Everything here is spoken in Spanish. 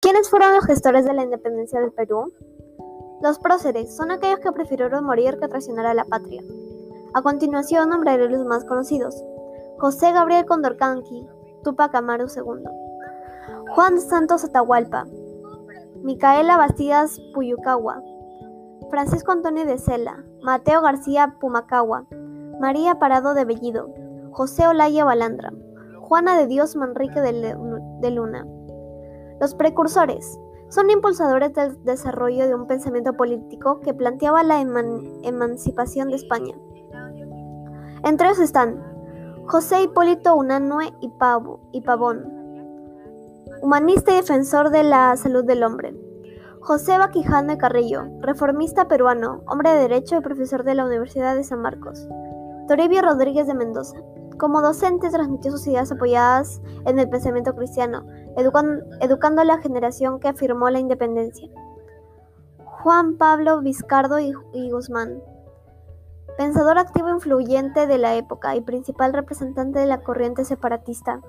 ¿Quiénes fueron los gestores de la independencia del Perú? Los próceres son aquellos que prefirieron morir que traicionar a la patria. A continuación nombraré los más conocidos. José Gabriel Condorcanqui, Tupac Amaru II. Juan Santos Atahualpa, Micaela Bastidas Puyucagua, Francisco Antonio de Cela, Mateo García Pumacagua, María Parado de Bellido, José Olaya Balandra, Juana de Dios Manrique de Luna. Los precursores son impulsadores del desarrollo de un pensamiento político que planteaba la emancipación de España. Entre ellos están José Hipólito Unanue y, y Pavón, humanista y defensor de la salud del hombre. José Baquijano y Carrillo, reformista peruano, hombre de derecho y profesor de la Universidad de San Marcos. Toribio Rodríguez de Mendoza. Como docente transmitió sus ideas apoyadas en el pensamiento cristiano, educando a la generación que afirmó la independencia. Juan Pablo Vizcardo y, y Guzmán. Pensador activo influyente de la época y principal representante de la corriente separatista.